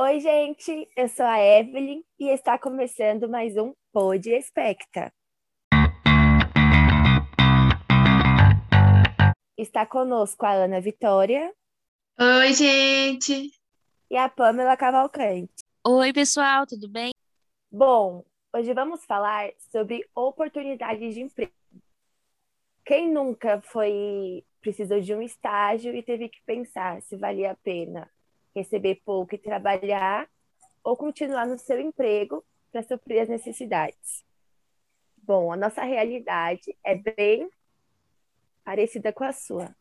Oi, gente, eu sou a Evelyn e está começando mais um Pod Expecta. Está conosco a Ana Vitória. Oi, gente! E a Pamela Cavalcante. Oi, pessoal, tudo bem? Bom, hoje vamos falar sobre oportunidades de emprego. Quem nunca foi precisou de um estágio e teve que pensar se valia a pena receber pouco e trabalhar ou continuar no seu emprego para suprir as necessidades? Bom, a nossa realidade é bem parecida com a sua.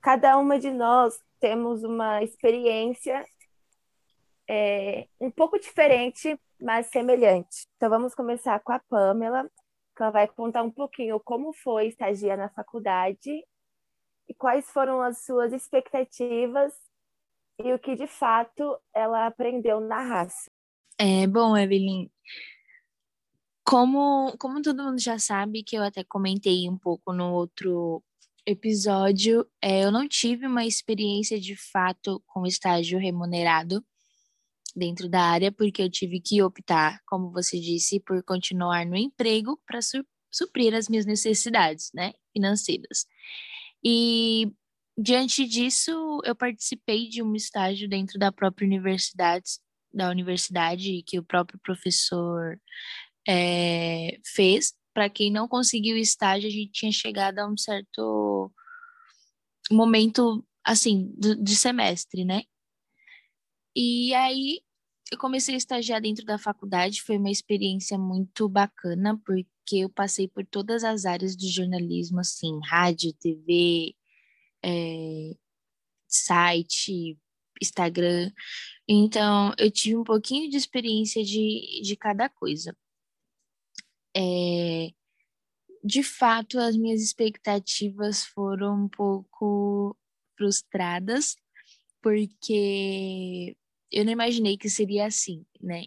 Cada uma de nós temos uma experiência é, um pouco diferente, mas semelhante. Então vamos começar com a Pamela, que ela vai contar um pouquinho como foi estagiar na faculdade e quais foram as suas expectativas e o que de fato ela aprendeu na raça. É, bom, Evelyn, como, como todo mundo já sabe, que eu até comentei um pouco no outro episódio, é, eu não tive uma experiência de fato com estágio remunerado dentro da área, porque eu tive que optar, como você disse, por continuar no emprego para su suprir as minhas necessidades, né, financeiras. E diante disso, eu participei de um estágio dentro da própria universidade, da universidade que o próprio professor é, fez. Para quem não conseguiu estágio, a gente tinha chegado a um certo momento, assim, do, de semestre, né? E aí eu comecei a estagiar dentro da faculdade, foi uma experiência muito bacana, porque eu passei por todas as áreas do jornalismo, assim, rádio, TV, é, site, Instagram. Então, eu tive um pouquinho de experiência de, de cada coisa é, de fato, as minhas expectativas foram um pouco frustradas, porque eu não imaginei que seria assim, né?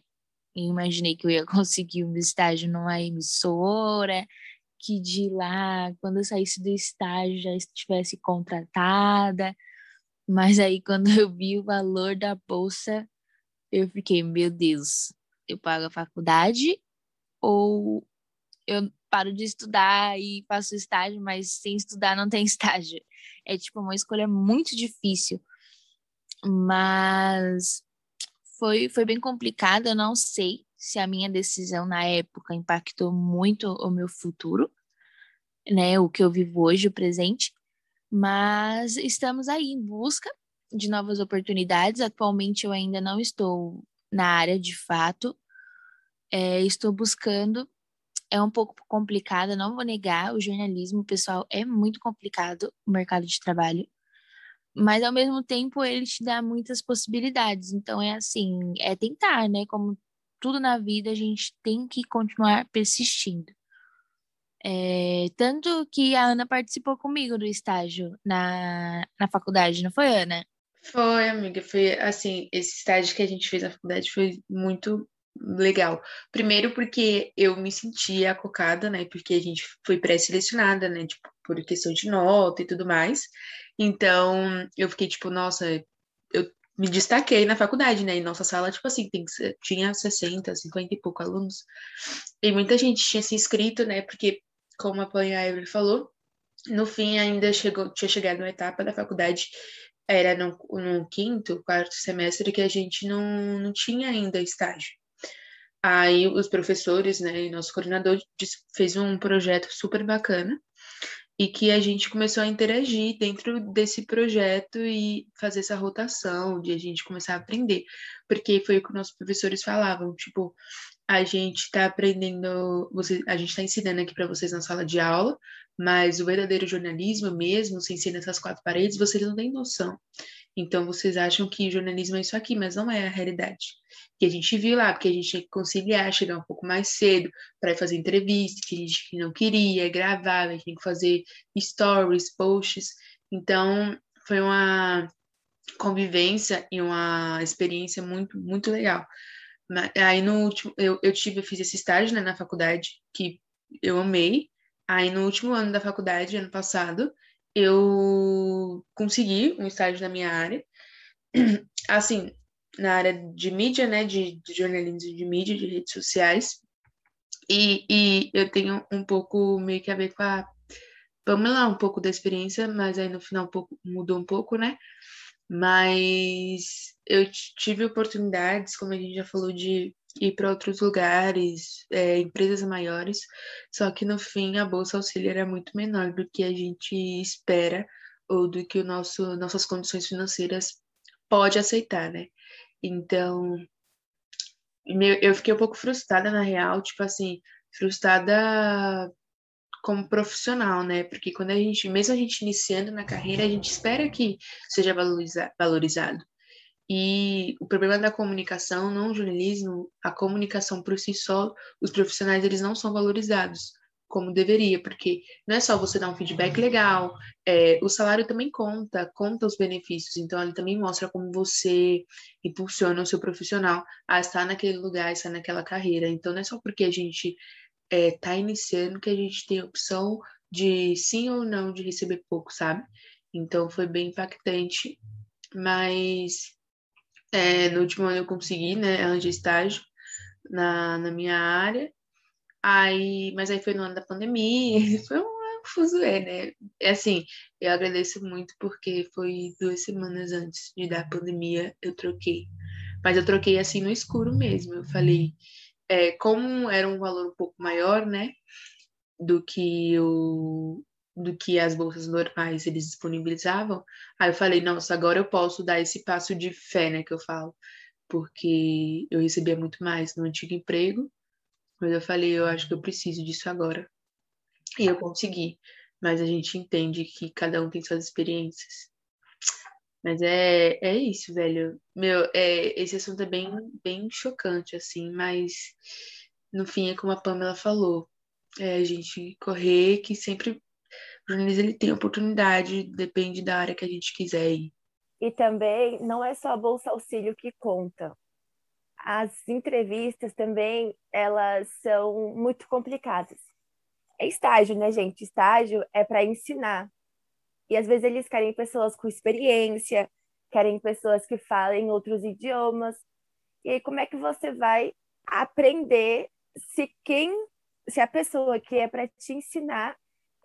Eu imaginei que eu ia conseguir um estágio numa emissora, que de lá, quando eu saísse do estágio, já estivesse contratada. Mas aí, quando eu vi o valor da bolsa, eu fiquei, meu Deus, eu pago a faculdade ou eu paro de estudar e faço estágio, mas sem estudar não tem estágio. É tipo uma escolha muito difícil. Mas foi, foi bem complicado, eu não sei se a minha decisão na época impactou muito o meu futuro, né, o que eu vivo hoje, o presente, mas estamos aí em busca de novas oportunidades. Atualmente eu ainda não estou na área de fato, é, estou buscando é um pouco complicada, não vou negar, o jornalismo, pessoal, é muito complicado o mercado de trabalho, mas ao mesmo tempo ele te dá muitas possibilidades. Então é assim, é tentar, né? Como tudo na vida, a gente tem que continuar persistindo. É, tanto que a Ana participou comigo do estágio na, na faculdade, não foi, Ana? Foi, amiga, foi assim, esse estágio que a gente fez na faculdade foi muito legal. Primeiro porque eu me sentia acocada, né? Porque a gente foi pré-selecionada, né? Tipo, por questão de nota e tudo mais. Então, eu fiquei tipo, nossa, eu me destaquei na faculdade, né? E nossa sala, tipo assim, tem, tinha 60, 50 e pouco alunos. E muita gente tinha se inscrito, né? Porque, como a Panha Evelyn falou, no fim ainda chegou, tinha chegado uma etapa da faculdade era no, no, quinto, quarto semestre que a gente não, não tinha ainda estágio. Aí os professores, né, e nosso coordenador fez um projeto super bacana e que a gente começou a interagir dentro desse projeto e fazer essa rotação de a gente começar a aprender, porque foi o que nossos professores falavam, tipo, a gente está aprendendo, você, a gente está ensinando aqui para vocês na sala de aula, mas o verdadeiro jornalismo mesmo, sem ser nessas quatro paredes, vocês não têm noção. Então vocês acham que jornalismo é isso aqui, mas não é a realidade que a gente viu lá, porque a gente tinha que conciliar, chegar um pouco mais cedo para fazer entrevista, que a gente não queria, gravar, a gente tinha que fazer stories, posts. Então, foi uma convivência e uma experiência muito, muito legal. Aí no último, eu, eu tive, eu fiz esse estágio né, na faculdade, que eu amei. Aí no último ano da faculdade, ano passado, eu consegui um estágio na minha área. Assim, na área de mídia, né, de, de jornalismo de mídia, de redes sociais. E, e eu tenho um pouco meio que a ver com a Pamela, um pouco da experiência, mas aí no final um pouco, mudou um pouco, né? Mas eu tive oportunidades, como a gente já falou, de ir para outros lugares, é, empresas maiores, só que no fim a bolsa auxílio era muito menor do que a gente espera ou do que o nosso nossas condições financeiras pode aceitar, né? Então, eu fiquei um pouco frustrada na real, tipo assim, frustrada como profissional, né? Porque quando a gente, mesmo a gente iniciando na carreira, a gente espera que seja valoriza, valorizado. E o problema da comunicação, não o jornalismo, a comunicação por si só, os profissionais eles não são valorizados como deveria, porque não é só você dar um feedback legal, é, o salário também conta, conta os benefícios, então ele também mostra como você impulsiona o seu profissional a estar naquele lugar, estar naquela carreira. Então não é só porque a gente está é, iniciando que a gente tem a opção de sim ou não de receber pouco, sabe? Então foi bem impactante, mas é, no último ano eu consegui, né, arranjar estágio na, na minha área, aí, mas aí foi no ano da pandemia, foi um fuzuê, né? É assim, eu agradeço muito porque foi duas semanas antes de dar pandemia, eu troquei. Mas eu troquei assim no escuro mesmo. Eu falei, é, como era um valor um pouco maior, né, do que o do que as bolsas normais eles disponibilizavam, aí eu falei, nossa, agora eu posso dar esse passo de fé, né, que eu falo, porque eu recebia muito mais no antigo emprego, mas eu falei, eu acho que eu preciso disso agora. E eu consegui, mas a gente entende que cada um tem suas experiências. Mas é, é isso, velho. Meu, é, esse assunto é bem, bem chocante, assim, mas no fim é como a Pamela falou. É a gente correr que sempre o jornalismo ele tem oportunidade, depende da área que a gente quiser ir. E também não é só a Bolsa Auxílio que conta. As entrevistas também, elas são muito complicadas. É estágio, né, gente? Estágio é para ensinar. E às vezes eles querem pessoas com experiência, querem pessoas que falem outros idiomas. E aí, como é que você vai aprender se quem, se a pessoa que é para te ensinar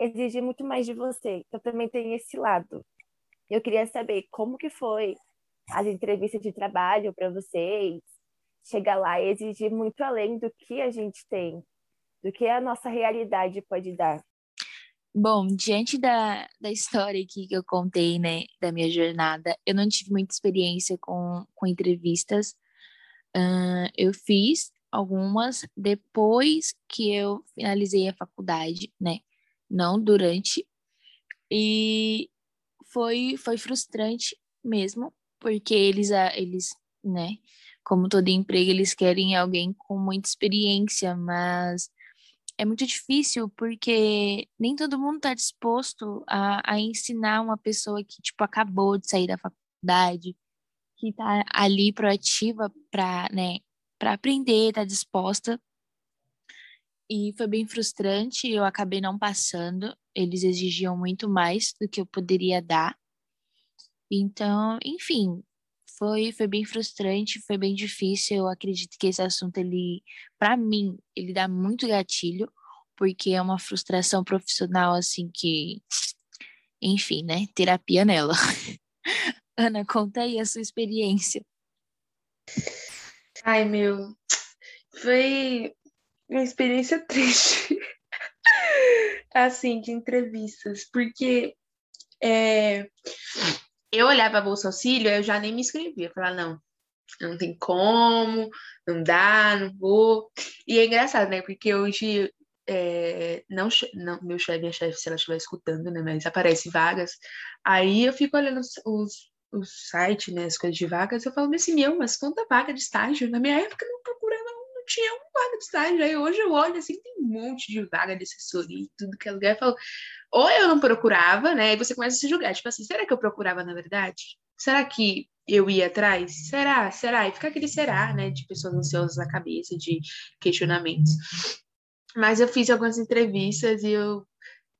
exige muito mais de você? Então também tem esse lado. Eu queria saber como que foi as entrevistas de trabalho para vocês, chegar lá e exigir muito além do que a gente tem, do que a nossa realidade pode dar. Bom, diante da, da história aqui que eu contei, né, da minha jornada, eu não tive muita experiência com, com entrevistas. Uh, eu fiz algumas depois que eu finalizei a faculdade, né, não durante. E foi, foi frustrante mesmo, porque eles, eles, né, como todo emprego, eles querem alguém com muita experiência, mas é muito difícil porque nem todo mundo está disposto a, a ensinar uma pessoa que, tipo, acabou de sair da faculdade, que está ali proativa para, né, para aprender, está disposta. E foi bem frustrante, eu acabei não passando. Eles exigiam muito mais do que eu poderia dar. Então, enfim, foi, foi bem frustrante, foi bem difícil. Eu acredito que esse assunto, ele, para mim, ele dá muito gatilho, porque é uma frustração profissional, assim, que, enfim, né? Terapia nela. Ana, conta aí a sua experiência. Ai, meu, foi uma experiência triste, assim, de entrevistas, porque é, eu olhava a Bolsa Auxílio, eu já nem me inscrevia. Falar, não, não tem como, não dá, não vou. E é engraçado, né? Porque hoje, é, não, não, meu chefe, minha chefe, se ela estiver escutando, né? Mas aparece vagas. Aí eu fico olhando os, os, os sites, né? As coisas de vagas, eu falo, assim, meu, mas quanta vaga de estágio? Na minha época não tinha uma vaga de estágio. Aí hoje eu olho assim, tem um monte de vaga de assessoria e tudo que é lugar. Eu falo, ou eu não procurava, né? E você começa a se julgar, tipo assim, será que eu procurava na verdade? Será que eu ia atrás? Será? Será? E fica aquele será, né? De pessoas ansiosas na cabeça, de questionamentos. Mas eu fiz algumas entrevistas e eu,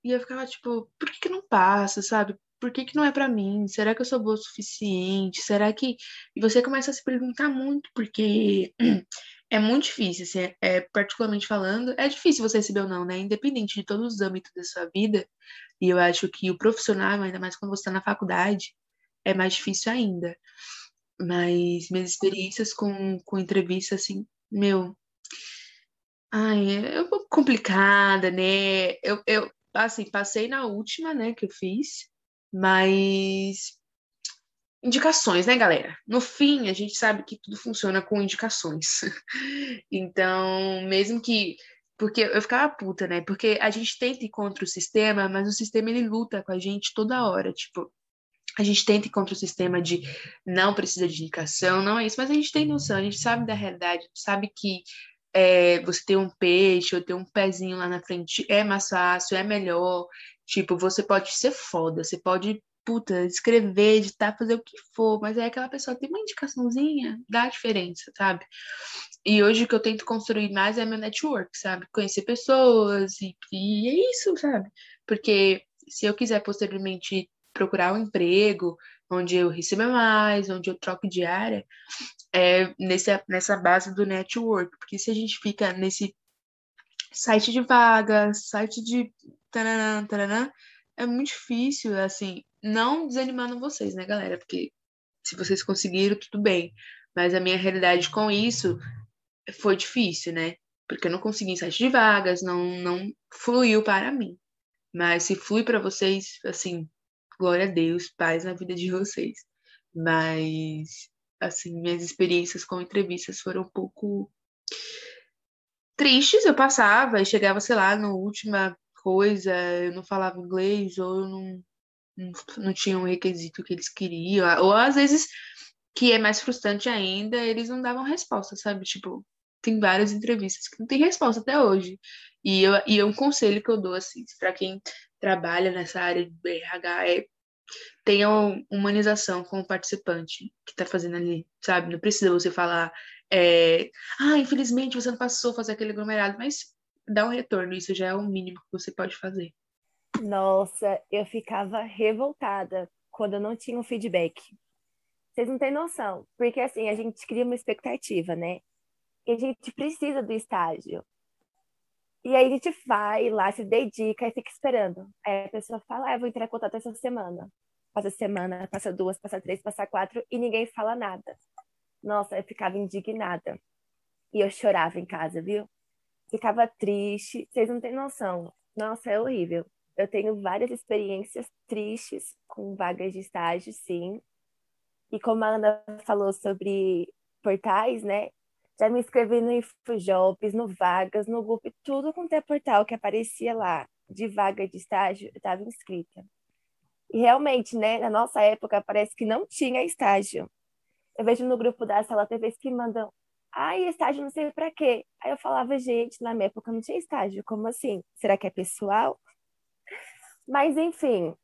e eu ficava tipo, por que, que não passa, sabe? por que, que não é para mim? Será que eu sou boa o suficiente? Será que. E você começa a se perguntar muito, porque é muito difícil, assim, é, particularmente falando, é difícil você receber ou não, né? Independente de todos os âmbitos da sua vida. E eu acho que o profissional, ainda mais quando você está na faculdade, é mais difícil ainda. Mas minhas experiências com, com entrevista, assim, meu. Ai, é um pouco complicada, né? Eu, eu, assim, passei na última, né, que eu fiz, mas indicações, né, galera? No fim, a gente sabe que tudo funciona com indicações. então, mesmo que porque eu ficava puta, né? Porque a gente tenta ir contra o sistema, mas o sistema ele luta com a gente toda hora, tipo, a gente tenta ir contra o sistema de não precisa de indicação, não é isso, mas a gente tem noção, a gente sabe da realidade, sabe que é, você ter um peixe ou ter um pezinho lá na frente é mais fácil, é melhor. Tipo, você pode ser foda, você pode puta, escrever, editar, fazer o que for, mas é aquela pessoa tem uma indicaçãozinha, dá diferença, sabe? E hoje o que eu tento construir mais é meu network, sabe? Conhecer pessoas e, e é isso, sabe? Porque se eu quiser posteriormente procurar um emprego onde eu receba mais, onde eu troco de área, é nesse, nessa base do network. Porque se a gente fica nesse site de vagas, site de é muito difícil, assim, não desanimando vocês, né, galera? Porque se vocês conseguiram, tudo bem. Mas a minha realidade com isso foi difícil, né? Porque eu não consegui em site de vagas, não, não fluiu para mim. Mas se flui para vocês, assim, glória a Deus, paz na vida de vocês. Mas, assim, minhas experiências com entrevistas foram um pouco tristes. Eu passava e chegava, sei lá, na última coisa, eu não falava inglês, ou eu não não, tinham um requisito que eles queriam, ou às vezes, que é mais frustrante ainda, eles não davam resposta, sabe? Tipo, tem várias entrevistas que não tem resposta até hoje. E, eu, e é um conselho que eu dou, assim, para quem trabalha nessa área de BRH é tenha humanização com o participante que está fazendo ali, sabe? Não precisa você falar, é, ah, infelizmente você não passou a fazer aquele aglomerado, mas dá um retorno, isso já é o mínimo que você pode fazer. Nossa, eu ficava revoltada quando eu não tinha um feedback. Vocês não têm noção, porque assim, a gente cria uma expectativa, né? E a gente precisa do estágio. E aí a gente vai lá, se dedica e fica esperando. Aí a pessoa fala, ah, eu vou entrar em contato essa semana. Passa semana, passa duas, passa três, passa quatro, e ninguém fala nada. Nossa, eu ficava indignada. E eu chorava em casa, viu? Ficava triste. Vocês não têm noção. Nossa, é horrível. Eu tenho várias experiências tristes com vagas de estágio, sim. E como a Ana falou sobre portais, né? Já me inscrevi no InfoJobs, no Vagas, no Google, tudo quanto é portal que aparecia lá de vaga de estágio, eu estava inscrita. E realmente, né, na nossa época, parece que não tinha estágio. Eu vejo no grupo da sala, vezes que mandam, ai, estágio não sei para quê. Aí eu falava, gente, na minha época não tinha estágio, como assim? Será que é pessoal? Mas, enfim,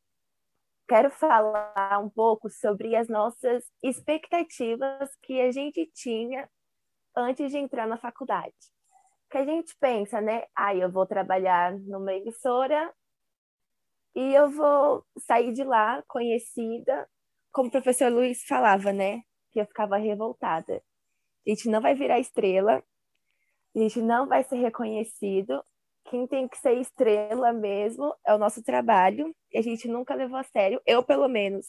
quero falar um pouco sobre as nossas expectativas que a gente tinha antes de entrar na faculdade. Que a gente pensa, né? Ah, eu vou trabalhar numa emissora e eu vou sair de lá conhecida, como o professor Luiz falava, né? Que eu ficava revoltada. A gente não vai virar estrela, a gente não vai ser reconhecido, quem tem que ser estrela mesmo é o nosso trabalho, e a gente nunca levou a sério, eu pelo menos.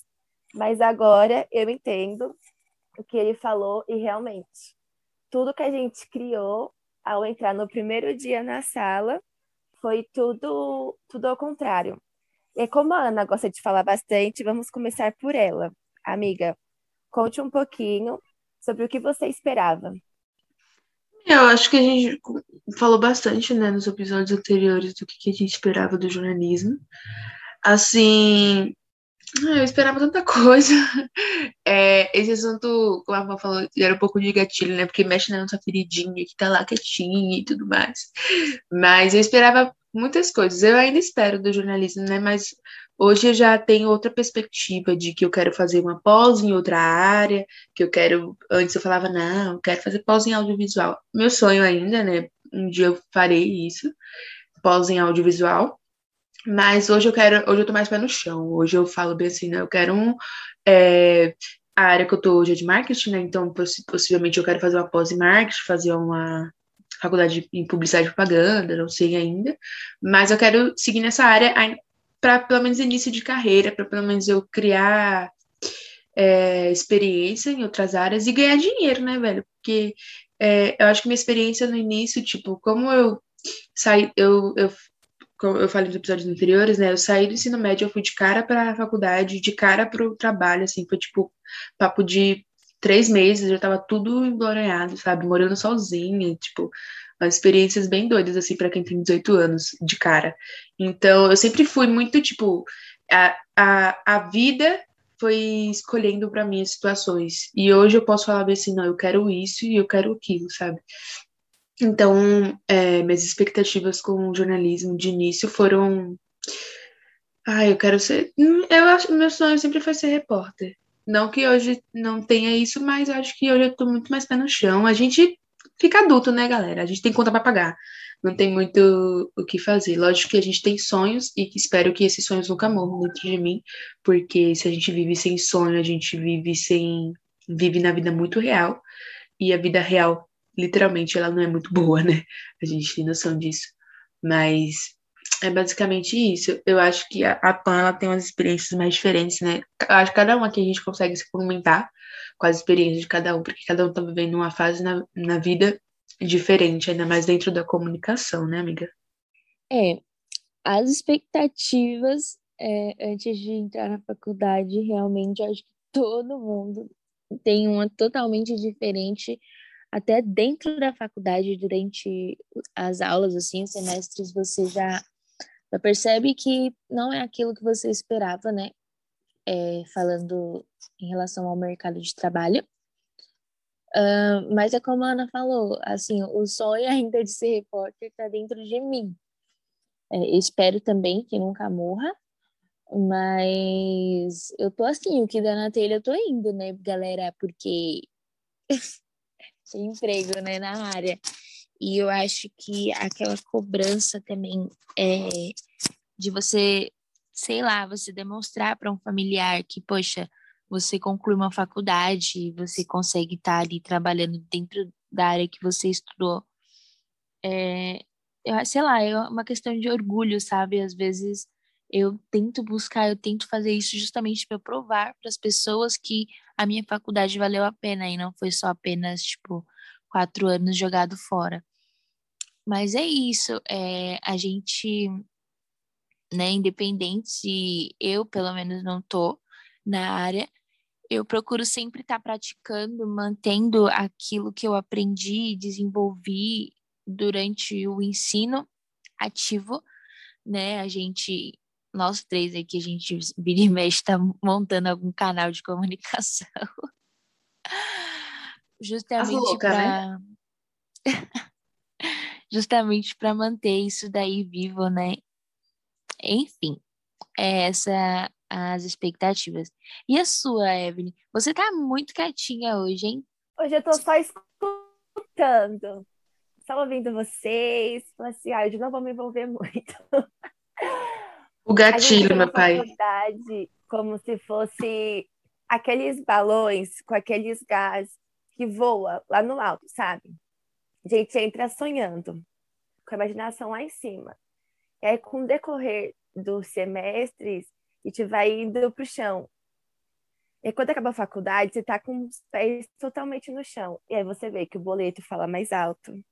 Mas agora eu entendo o que ele falou e realmente tudo que a gente criou ao entrar no primeiro dia na sala foi tudo tudo ao contrário. E como a Ana gosta de falar bastante, vamos começar por ela. Amiga, conte um pouquinho sobre o que você esperava. Eu acho que a gente falou bastante, né, nos episódios anteriores do que a gente esperava do jornalismo. Assim, ah, eu esperava tanta coisa. É, esse assunto, como a Rafa falou, era um pouco de gatilho, né? Porque mexe na nossa feridinha, que tá lá quietinha e tudo mais. Mas eu esperava muitas coisas. Eu ainda espero do jornalismo, né? Mas hoje eu já tenho outra perspectiva de que eu quero fazer uma pós em outra área, que eu quero. Antes eu falava, não, eu quero fazer pós em audiovisual. Meu sonho ainda, né? Um dia eu farei isso, pós em audiovisual. Mas hoje eu quero, hoje eu tô mais pé no chão. Hoje eu falo bem assim, né? Eu quero um. É, a área que eu tô hoje é de marketing, né? Então, possivelmente eu quero fazer uma pós em marketing, fazer uma faculdade em publicidade e propaganda, não sei ainda. Mas eu quero seguir nessa área para pelo menos início de carreira, para pelo menos eu criar é, experiência em outras áreas e ganhar dinheiro, né, velho? Porque é, eu acho que minha experiência no início, tipo, como eu saí, eu, eu como eu falei nos episódios anteriores, né? Eu saí do ensino médio, eu fui de cara para a faculdade, de cara para o trabalho, assim, foi tipo papo de três meses, já tava tudo embloranhado, sabe? Morando sozinha, tipo, experiências bem doidas, assim, para quem tem 18 anos, de cara. Então, eu sempre fui muito, tipo, a, a, a vida foi escolhendo para mim as situações. E hoje eu posso falar assim, não, eu quero isso e eu quero aquilo, sabe? Então, é, minhas expectativas com o jornalismo de início foram. Ah, eu quero ser. Hum, eu acho meu sonho sempre foi ser repórter. Não que hoje não tenha isso, mas acho que hoje eu tô muito mais pé no chão. A gente fica adulto, né, galera? A gente tem conta para pagar. Não tem muito o que fazer. Lógico que a gente tem sonhos e que espero que esses sonhos nunca morram dentro de mim, porque se a gente vive sem sonho, a gente vive sem vive na vida muito real. E a vida real literalmente ela não é muito boa, né? A gente tem noção disso. Mas é basicamente isso. Eu acho que a, a Pan ela tem umas experiências mais diferentes, né? Acho que cada um aqui a gente consegue se comentar com as experiências de cada um, porque cada um tá vivendo uma fase na, na vida diferente, ainda mais dentro da comunicação, né, amiga? É, as expectativas é, antes de entrar na faculdade, realmente, acho que todo mundo tem uma totalmente diferente até dentro da faculdade, durante as aulas, assim, os semestres, você já percebe que não é aquilo que você esperava, né? É, falando em relação ao mercado de trabalho. Uh, mas é como a Ana falou, assim, o sonho ainda de ser repórter está dentro de mim. É, espero também que nunca morra, mas eu tô assim, o que dá na telha eu tô indo, né, galera? Porque sem emprego, né, na área. E eu acho que aquela cobrança também é de você, sei lá, você demonstrar para um familiar que, poxa, você conclui uma faculdade, você consegue estar tá ali trabalhando dentro da área que você estudou. É, eu, sei lá, é uma questão de orgulho, sabe? Às vezes eu tento buscar, eu tento fazer isso justamente para provar para as pessoas que a minha faculdade valeu a pena e não foi só apenas, tipo, quatro anos jogado fora. Mas é isso, é, a gente, né, independente se eu, pelo menos, não tô na área, eu procuro sempre estar tá praticando, mantendo aquilo que eu aprendi e desenvolvi durante o ensino ativo, né? A gente nós três aqui, a gente vira e mexe, está montando algum canal de comunicação. Justamente para. Né? Justamente para manter isso daí vivo, né? Enfim, é essa as expectativas. E a sua, Evelyn? Você tá muito quietinha hoje, hein? Hoje eu tô só escutando. Só ouvindo vocês. Falei assim, ah, eu não vou me envolver muito. O gatilho, meu pai. Como se fosse aqueles balões com aqueles gás que voa lá no alto, sabe? A gente entra sonhando, com a imaginação lá em cima. E aí, com o decorrer dos semestres, a gente vai indo para o chão. E quando acaba a faculdade, você está com os pés totalmente no chão. E aí você vê que o boleto fala mais alto.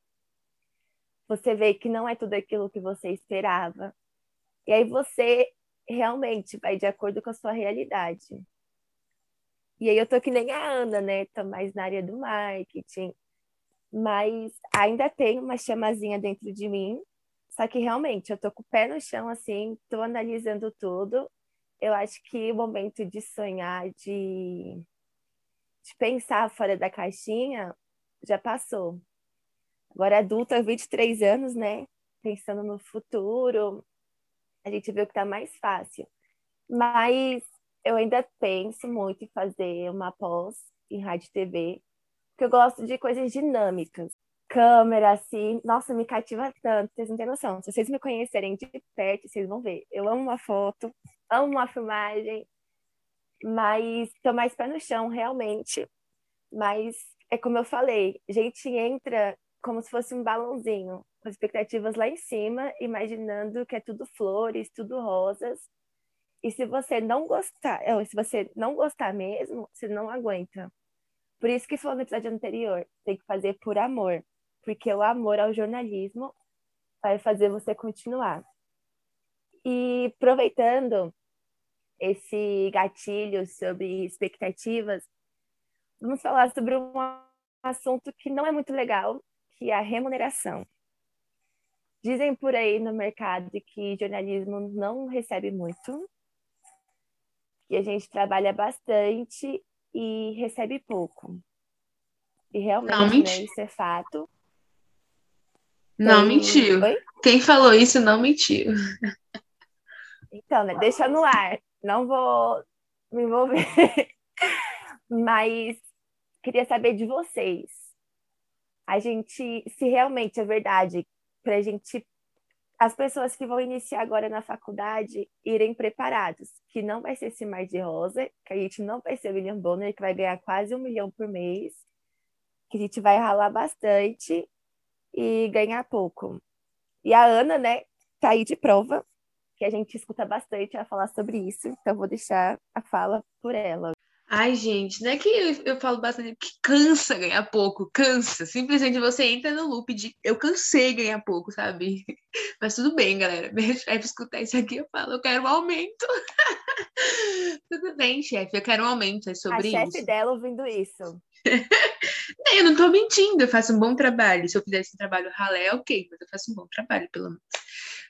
Você vê que não é tudo aquilo que você esperava. E aí você realmente vai de acordo com a sua realidade. E aí eu tô que nem a Ana, né? Tô mais na área do marketing. Mas ainda tem uma chamazinha dentro de mim. Só que realmente eu tô com o pé no chão, assim, tô analisando tudo. Eu acho que o momento de sonhar, de, de pensar fora da caixinha, já passou. Agora, adulta, 23 anos, né? Pensando no futuro, a gente viu que tá mais fácil. Mas eu ainda penso muito em fazer uma pós em rádio e TV, porque eu gosto de coisas dinâmicas. Câmera, assim, nossa, me cativa tanto, vocês não têm noção. Se vocês me conhecerem de perto, vocês vão ver. Eu amo uma foto, amo uma filmagem, mas tô mais pé no chão, realmente. Mas é como eu falei, a gente entra como se fosse um balãozinho, com expectativas lá em cima, imaginando que é tudo flores, tudo rosas. E se você não gostar, se você não gostar mesmo, você não aguenta. Por isso que falou no episódio anterior, tem que fazer por amor, porque o amor ao jornalismo vai fazer você continuar. E aproveitando esse gatilho sobre expectativas, vamos falar sobre um assunto que não é muito legal, que é a remuneração. Dizem por aí no mercado que jornalismo não recebe muito, que a gente trabalha bastante e recebe pouco. E realmente, não, né, isso é fato. Não mentiu. Oi? Quem falou isso não mentiu. Então, né, deixa no ar. Não vou me envolver. Mas queria saber de vocês. A gente, se realmente é verdade, para a gente as pessoas que vão iniciar agora na faculdade irem preparados, que não vai ser esse mar de rosa, que a gente não vai ser o William Bonner, que vai ganhar quase um milhão por mês, que a gente vai ralar bastante e ganhar pouco. E a Ana, né, tá aí de prova, que a gente escuta bastante a falar sobre isso, então vou deixar a fala por ela. Ai, gente, não é que eu, eu falo bastante que cansa ganhar pouco, cansa. Simplesmente você entra no loop de eu cansei ganhar pouco, sabe? Mas tudo bem, galera. Minha chefe escutar isso aqui, eu falo, eu quero um aumento. tudo bem, chefe, eu quero um aumento, é sobre A isso. chefe dela ouvindo isso. Não, eu não tô mentindo, eu faço um bom trabalho. Se eu fizesse um trabalho ralé, ok, mas eu faço um bom trabalho, pelo menos.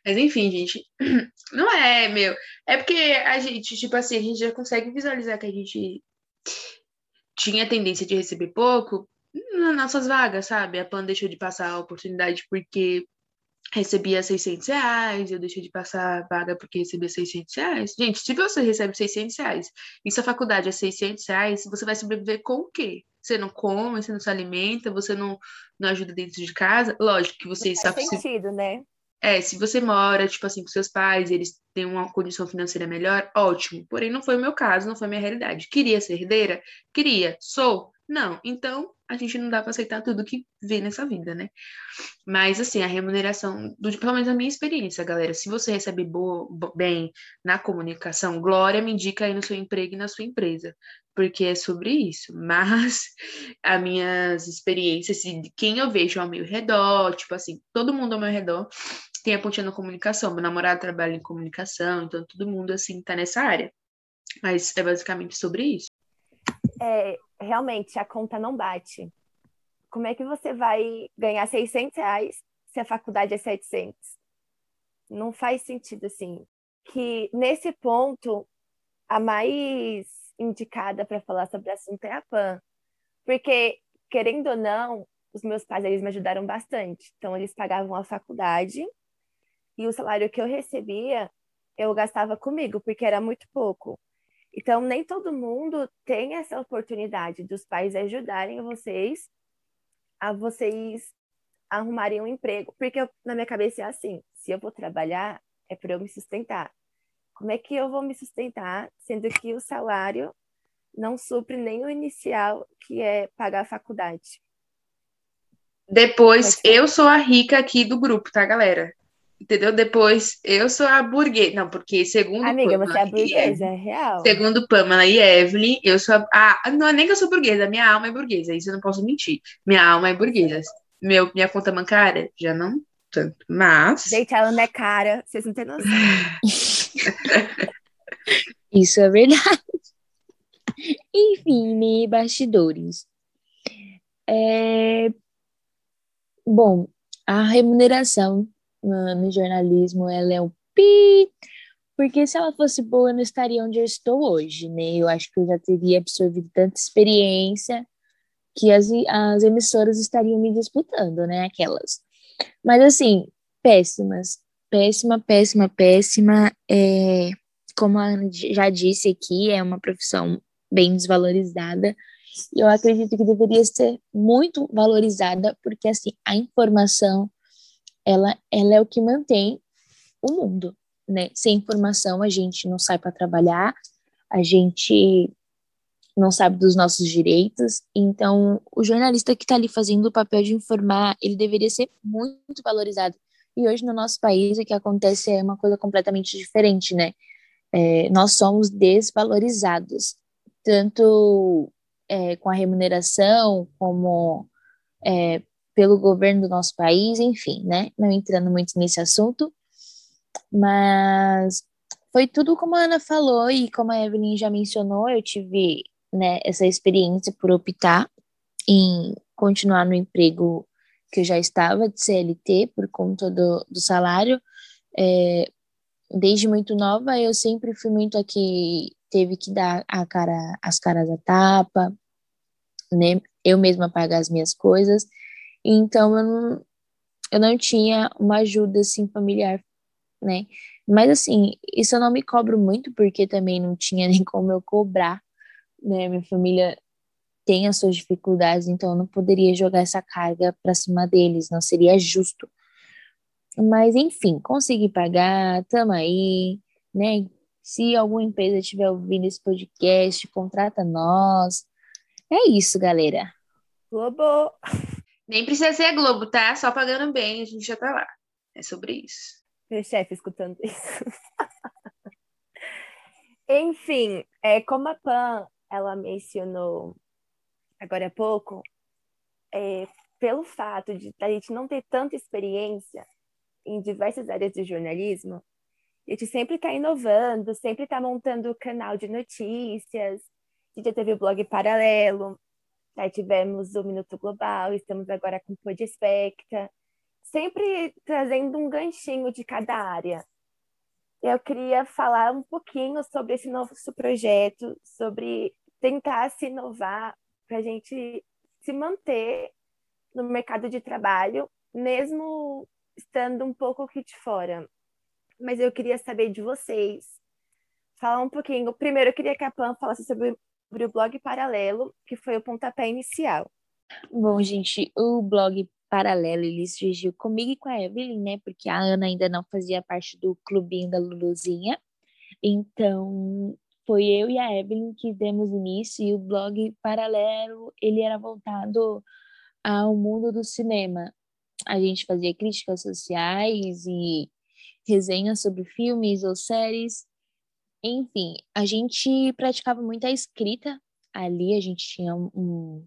Mas enfim, gente, não é, meu. É porque a gente, tipo assim, a gente já consegue visualizar que a gente tinha tendência de receber pouco nas nossas vagas, sabe? A PAN deixou de passar a oportunidade porque recebia 600 reais, eu deixei de passar vaga porque recebia 600 reais. Gente, se você recebe 600 reais e sua faculdade é 600 reais, você vai sobreviver com o quê? Você não come, você não se alimenta, você não, não ajuda dentro de casa? Lógico que você não faz sentido, né? É, se você mora, tipo assim, com seus pais, eles têm uma condição financeira melhor, ótimo. Porém, não foi o meu caso, não foi a minha realidade. Queria ser herdeira? Queria. Sou? Não. Então, a gente não dá para aceitar tudo que vê nessa vida, né? Mas, assim, a remuneração, do, pelo menos a minha experiência, galera, se você recebe boa, bem na comunicação, glória me indica aí no seu emprego e na sua empresa, porque é sobre isso. Mas as minhas experiências, de quem eu vejo ao meu redor, tipo assim, todo mundo ao meu redor tem a pontinha na comunicação. Meu namorado trabalha em comunicação, então todo mundo, assim, tá nessa área. Mas é basicamente sobre isso. É, realmente, a conta não bate. Como é que você vai ganhar 600 reais se a faculdade é 700? Não faz sentido, assim. Que nesse ponto, a mais indicada para falar sobre o assunto é a PAN. Porque, querendo ou não, os meus pais eles me ajudaram bastante. Então, eles pagavam a faculdade e o salário que eu recebia, eu gastava comigo, porque era muito pouco. Então, nem todo mundo tem essa oportunidade dos pais ajudarem vocês a vocês arrumarem um emprego. Porque eu, na minha cabeça é assim: se eu vou trabalhar, é para eu me sustentar. Como é que eu vou me sustentar, sendo que o salário não supre nem o inicial, que é pagar a faculdade? Depois, eu sou a rica aqui do grupo, tá, galera? Entendeu? Depois, eu sou a burguesa. Não, porque segundo. Amiga, Pamela você é burguesa, é real. Segundo Pamela e Evelyn, eu sou a. Ah, não é nem que eu sou burguesa, minha alma é burguesa. Isso eu não posso mentir. Minha alma é burguesa. Meu, minha conta bancária, já não tanto. Mas. Gente, ela não é cara, vocês não têm noção. Isso é verdade. Enfim, me bastidores. É... Bom, a remuneração no, jornalismo, ela é um pi, porque se ela fosse boa, eu não estaria onde eu estou hoje, né? Eu acho que eu já teria absorvido tanta experiência que as, as emissoras estariam me disputando, né? Aquelas. Mas, assim, péssimas. Péssima, péssima, péssima. É, como a Ana já disse aqui, é uma profissão bem desvalorizada. E eu acredito que deveria ser muito valorizada, porque assim, a informação ela, ela é o que mantém o mundo, né? Sem informação a gente não sai para trabalhar, a gente não sabe dos nossos direitos. Então, o jornalista que está ali fazendo o papel de informar, ele deveria ser muito valorizado. E hoje no nosso país o que acontece é uma coisa completamente diferente, né? É, nós somos desvalorizados, tanto é, com a remuneração, como é, pelo governo do nosso país, enfim, né? Não entrando muito nesse assunto, mas foi tudo como a Ana falou e como a Evelyn já mencionou, eu tive né, essa experiência por optar em continuar no emprego que eu já estava de CLT por conta do, do salário. É, desde muito nova, eu sempre fui muito aqui, teve que dar a cara, as caras a tapa, né? Eu mesma pagar as minhas coisas. Então eu não, eu não tinha uma ajuda assim familiar, né? Mas assim, isso eu não me cobro muito porque também não tinha nem como eu cobrar, né? Minha família tem as suas dificuldades, então eu não poderia jogar essa carga para cima deles, não seria justo. Mas enfim, consegui pagar, tamo aí, né? Se alguma empresa estiver ouvindo esse podcast, contrata nós. É isso, galera. Globo! Nem precisa ser a Globo, tá? Só pagando bem, a gente já tá lá. É sobre isso. Meu chefe escutando isso. Enfim, é, como a Pan ela mencionou agora há pouco, é, pelo fato de a gente não ter tanta experiência em diversas áreas do jornalismo, a gente sempre está inovando, sempre está montando canal de notícias, a gente já teve blog paralelo, aí tivemos o Minuto Global, estamos agora com o Podespecta, sempre trazendo um ganchinho de cada área. Eu queria falar um pouquinho sobre esse novo projeto, sobre tentar se inovar para a gente se manter no mercado de trabalho, mesmo estando um pouco aqui de fora. Mas eu queria saber de vocês, falar um pouquinho. Primeiro, eu queria que a Pam falasse sobre sobre o blog Paralelo, que foi o pontapé inicial. Bom, gente, o blog Paralelo ele surgiu comigo e com a Evelyn, né? Porque a Ana ainda não fazia parte do clubinho da Luluzinha. Então, foi eu e a Evelyn que demos início e o blog Paralelo, ele era voltado ao mundo do cinema. A gente fazia críticas sociais e resenhas sobre filmes ou séries enfim, a gente praticava muito a escrita ali, a gente tinha um,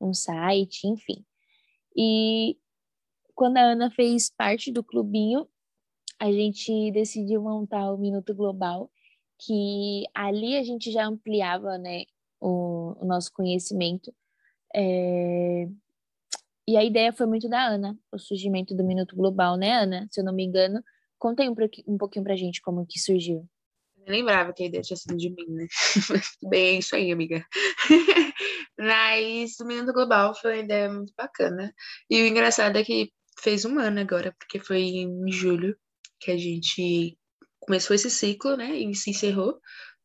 um site, enfim. E quando a Ana fez parte do clubinho, a gente decidiu montar o Minuto Global, que ali a gente já ampliava né, o, o nosso conhecimento. É... E a ideia foi muito da Ana, o surgimento do Minuto Global, né, Ana? Se eu não me engano. Conta aí um, um pouquinho pra gente como que surgiu. Eu lembrava que a ideia tinha sido de mim, né? Bem, é isso aí, amiga. Mas o Minuto Global foi uma ideia muito bacana. E o engraçado é que fez um ano agora, porque foi em julho que a gente começou esse ciclo, né? E se encerrou,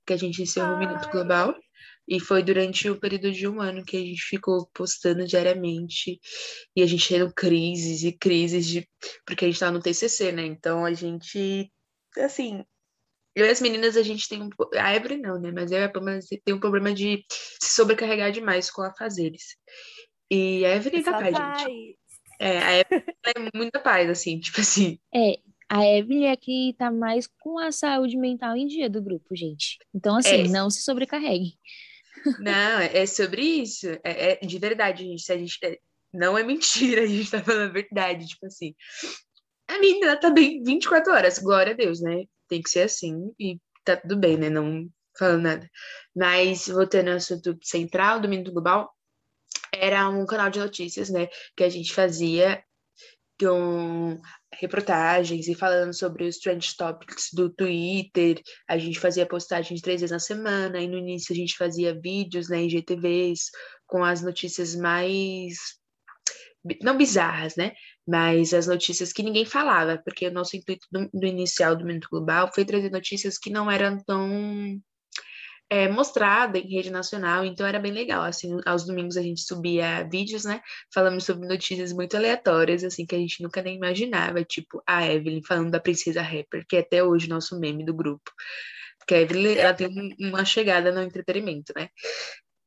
que a gente encerrou Ai. o Minuto Global. E foi durante o período de um ano que a gente ficou postando diariamente. E a gente tendo crises e crises de. Porque a gente estava no TCC, né? Então a gente. Assim, eu e as meninas, a gente tem um. A Evelyn não, né? Mas eu e a Pamela tem um problema de se sobrecarregar demais com afazeres. E a Evelyn é capaz, gente. É, a Evelyn é muita paz, assim, tipo assim. É, a Evelyn é que tá mais com a saúde mental em dia do grupo, gente. Então, assim, é. não se sobrecarregue. Não, é sobre isso. É, é de verdade, gente. Se a gente. É, não é mentira, a gente tá falando a verdade, tipo assim. A menina tá bem 24 horas, glória a Deus, né? Tem que ser assim e tá tudo bem, né? Não falando nada. Mas voltando ao assunto central do Minuto Global, era um canal de notícias, né? Que a gente fazia com reportagens e falando sobre os trend topics do Twitter. A gente fazia postagens três vezes na semana, e no início a gente fazia vídeos né, em GTVs com as notícias mais. não bizarras, né? Mas as notícias que ninguém falava, porque o nosso intuito do, do, inicial do Minuto Global foi trazer notícias que não eram tão é, mostrada em rede nacional, então era bem legal, assim, aos domingos a gente subia vídeos, né, falando sobre notícias muito aleatórias, assim, que a gente nunca nem imaginava, tipo a Evelyn falando da princesa rapper, que é até hoje o nosso meme do grupo, porque a Evelyn, ela tem uma chegada no entretenimento, né,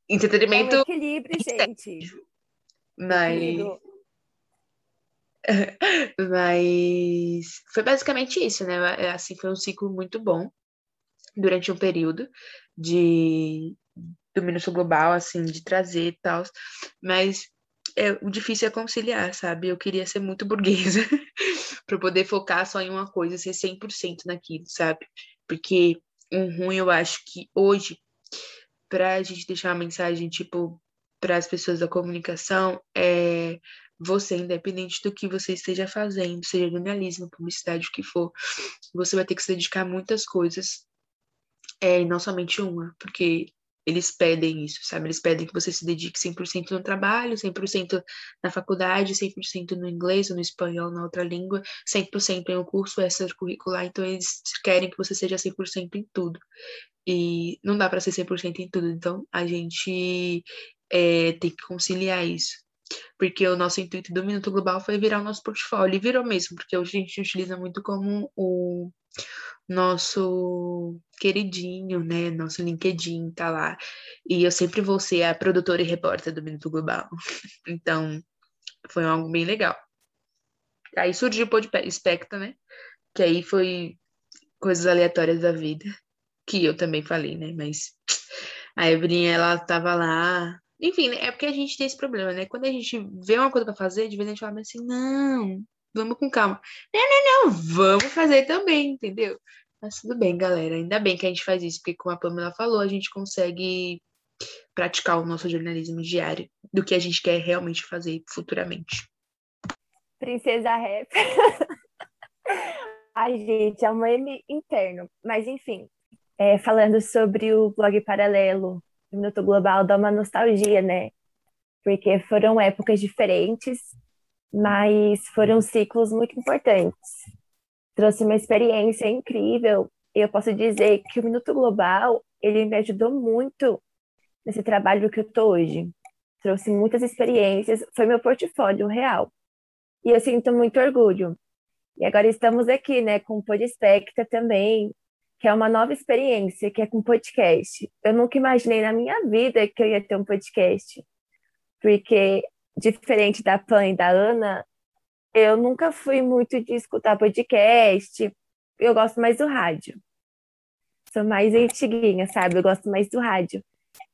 entretenimento... É um equilíbrio, gente. Mas... Equilíbrio. Mas foi basicamente isso, né? Assim, foi um ciclo muito bom durante um período de do Minuto Global, assim, de trazer e tal. Mas é, o difícil é conciliar, sabe? Eu queria ser muito burguesa para poder focar só em uma coisa, ser 100% naquilo, sabe? Porque um ruim, eu acho que hoje, para a gente deixar uma mensagem, tipo, para as pessoas da comunicação, é você, independente do que você esteja fazendo, seja jornalismo, publicidade, o que for, você vai ter que se dedicar a muitas coisas é, e não somente uma, porque eles pedem isso, sabe? Eles pedem que você se dedique 100% no trabalho, 100% na faculdade, 100% no inglês ou no espanhol, na outra língua, 100% em um curso extracurricular, então eles querem que você seja 100% em tudo. E não dá para ser 100% em tudo, então a gente é, tem que conciliar isso. Porque o nosso intuito do Minuto Global foi virar o nosso portfólio, e virou mesmo, porque hoje a gente utiliza muito como o nosso queridinho, né? Nosso LinkedIn tá lá. E eu sempre vou ser a produtora e repórter do Minuto Global. Então, foi algo bem legal. Aí surgiu o Podspecta, né? Que aí foi coisas aleatórias da vida, que eu também falei, né? Mas a Evelyn, ela tava lá. Enfim, é porque a gente tem esse problema, né? Quando a gente vê uma coisa para fazer, de vez a gente fala assim, não, vamos com calma. Não, não, não, vamos fazer também, entendeu? Mas tudo bem, galera. Ainda bem que a gente faz isso, porque como a Pamela falou, a gente consegue praticar o nosso jornalismo diário do que a gente quer realmente fazer futuramente. Princesa Rap. Ai, gente, é um meme interno. Mas, enfim, é, falando sobre o blog paralelo, Minuto Global, dá uma nostalgia, né? Porque foram épocas diferentes, mas foram ciclos muito importantes. Trouxe uma experiência incrível. Eu posso dizer que o Minuto Global, ele me ajudou muito nesse trabalho que eu estou hoje. Trouxe muitas experiências, foi meu portfólio real. E eu sinto muito orgulho. E agora estamos aqui, né, com o Podespecta também, que é uma nova experiência, que é com podcast. Eu nunca imaginei na minha vida que eu ia ter um podcast, porque diferente da Pan e da Ana, eu nunca fui muito de escutar podcast. Eu gosto mais do rádio. Sou mais antiguinha, sabe? Eu gosto mais do rádio.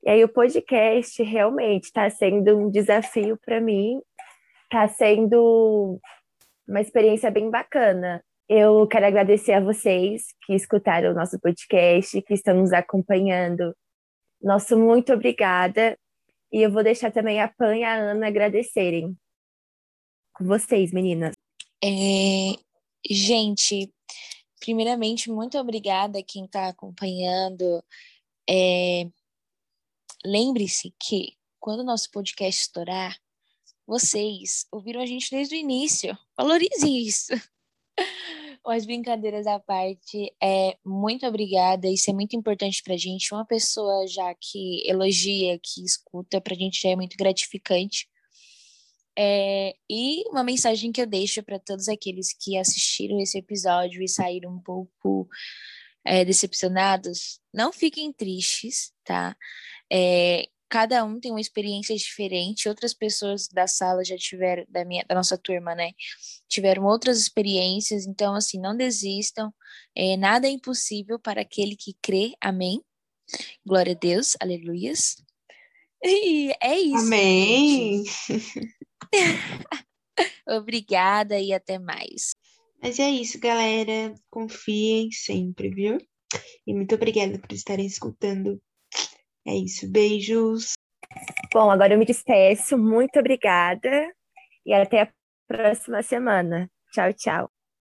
E aí o podcast realmente está sendo um desafio para mim. Está sendo uma experiência bem bacana. Eu quero agradecer a vocês que escutaram o nosso podcast, que estão nos acompanhando. Nosso muito obrigada. E eu vou deixar também a Pan e a Ana agradecerem. Com vocês, meninas. É, gente, primeiramente, muito obrigada a quem está acompanhando. É, Lembre-se que quando o nosso podcast estourar, vocês ouviram a gente desde o início. Valorize isso. Mas brincadeiras à parte, é muito obrigada. Isso é muito importante para a gente. Uma pessoa já que elogia, que escuta, para a gente já é muito gratificante. É, e uma mensagem que eu deixo para todos aqueles que assistiram esse episódio e saíram um pouco é, decepcionados, não fiquem tristes, tá? É, cada um tem uma experiência diferente. Outras pessoas da sala já tiveram, da, minha, da nossa turma, né? Tiveram outras experiências. Então, assim, não desistam. É, nada é impossível para aquele que crê. Amém. Glória a Deus. Aleluias. E é isso. Amém. Obrigada e até mais. Mas é isso, galera. Confiem sempre, viu? E muito obrigada por estarem escutando é isso, beijos. Bom, agora eu me despeço. Muito obrigada e até a próxima semana. Tchau, tchau.